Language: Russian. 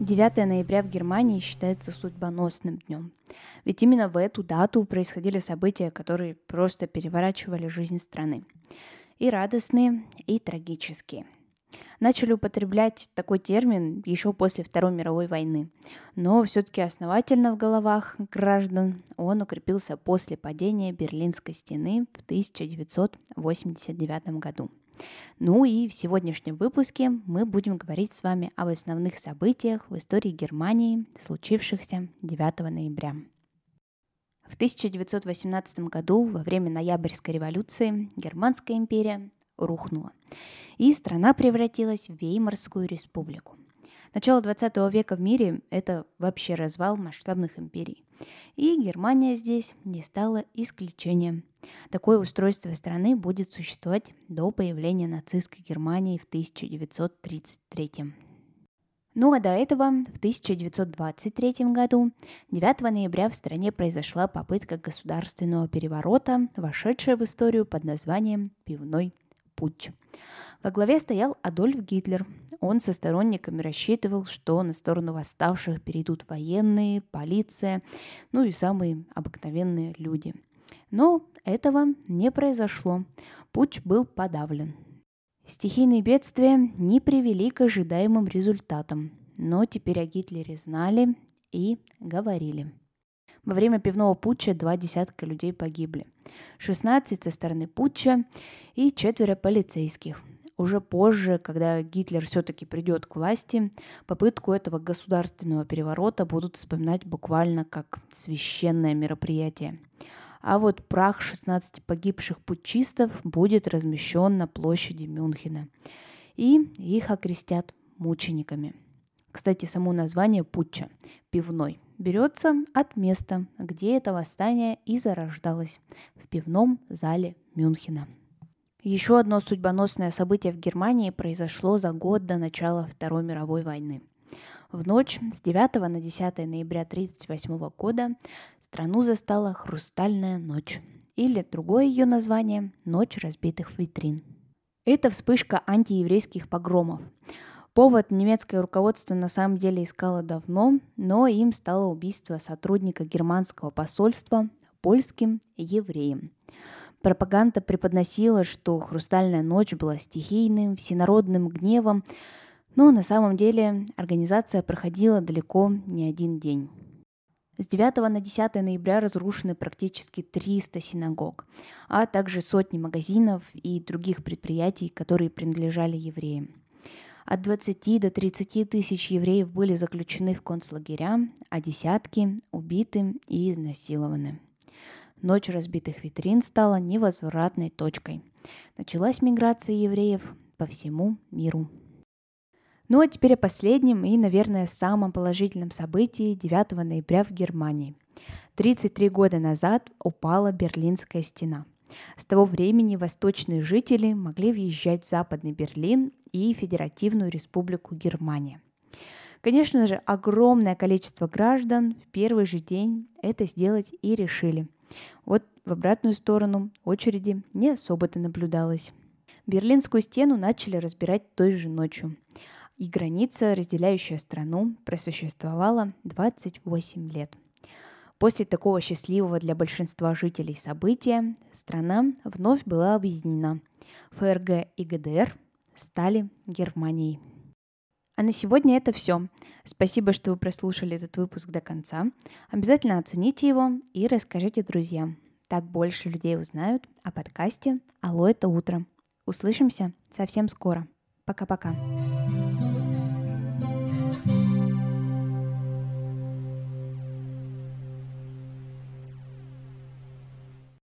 9 ноября в Германии считается судьбоносным днем. Ведь именно в эту дату происходили события, которые просто переворачивали жизнь страны. И радостные, и трагические. Начали употреблять такой термин еще после Второй мировой войны, но все-таки основательно в головах граждан он укрепился после падения Берлинской стены в 1989 году. Ну и в сегодняшнем выпуске мы будем говорить с вами об основных событиях в истории Германии, случившихся 9 ноября. В 1918 году, во время Ноябрьской революции, Германская империя рухнула, и страна превратилась в Веймарскую республику – Начало 20 века в мире – это вообще развал масштабных империй. И Германия здесь не стала исключением. Такое устройство страны будет существовать до появления нацистской Германии в 1933 ну а до этого, в 1923 году, 9 ноября в стране произошла попытка государственного переворота, вошедшая в историю под названием «Пивной путь». Во главе стоял Адольф Гитлер. Он со сторонниками рассчитывал, что на сторону восставших перейдут военные, полиция, ну и самые обыкновенные люди. Но этого не произошло. Путь был подавлен. Стихийные бедствия не привели к ожидаемым результатам, но теперь о Гитлере знали и говорили. Во время пивного путча два десятка людей погибли. 16 со стороны путча и четверо полицейских. Уже позже, когда Гитлер все-таки придет к власти, попытку этого государственного переворота будут вспоминать буквально как священное мероприятие. А вот прах 16 погибших путчистов будет размещен на площади Мюнхена. И их окрестят мучениками. Кстати, само название путча – пивной – берется от места, где это восстание и зарождалось – в пивном зале Мюнхена. Еще одно судьбоносное событие в Германии произошло за год до начала Второй мировой войны. В ночь с 9 на 10 ноября 1938 года страну застала «Хрустальная ночь» или другое ее название «Ночь разбитых витрин». Это вспышка антиеврейских погромов. Повод немецкое руководство на самом деле искало давно, но им стало убийство сотрудника германского посольства польским евреем. Пропаганда преподносила, что «Хрустальная ночь» была стихийным, всенародным гневом, но на самом деле организация проходила далеко не один день. С 9 на 10 ноября разрушены практически 300 синагог, а также сотни магазинов и других предприятий, которые принадлежали евреям. От 20 до 30 тысяч евреев были заключены в концлагеря, а десятки убиты и изнасилованы. Ночь разбитых витрин стала невозвратной точкой. Началась миграция евреев по всему миру. Ну а теперь о последнем и, наверное, самом положительном событии 9 ноября в Германии. 33 года назад упала Берлинская стена. С того времени восточные жители могли въезжать в Западный Берлин и Федеративную Республику Германия. Конечно же, огромное количество граждан в первый же день это сделать и решили – вот в обратную сторону очереди не особо-то наблюдалось. Берлинскую стену начали разбирать той же ночью. И граница, разделяющая страну, просуществовала 28 лет. После такого счастливого для большинства жителей события страна вновь была объединена. ФРГ и ГДР стали Германией. А на сегодня это все. Спасибо, что вы прослушали этот выпуск до конца. Обязательно оцените его и расскажите друзьям. Так больше людей узнают о подкасте «Алло, это утро». Услышимся совсем скоро. Пока-пока.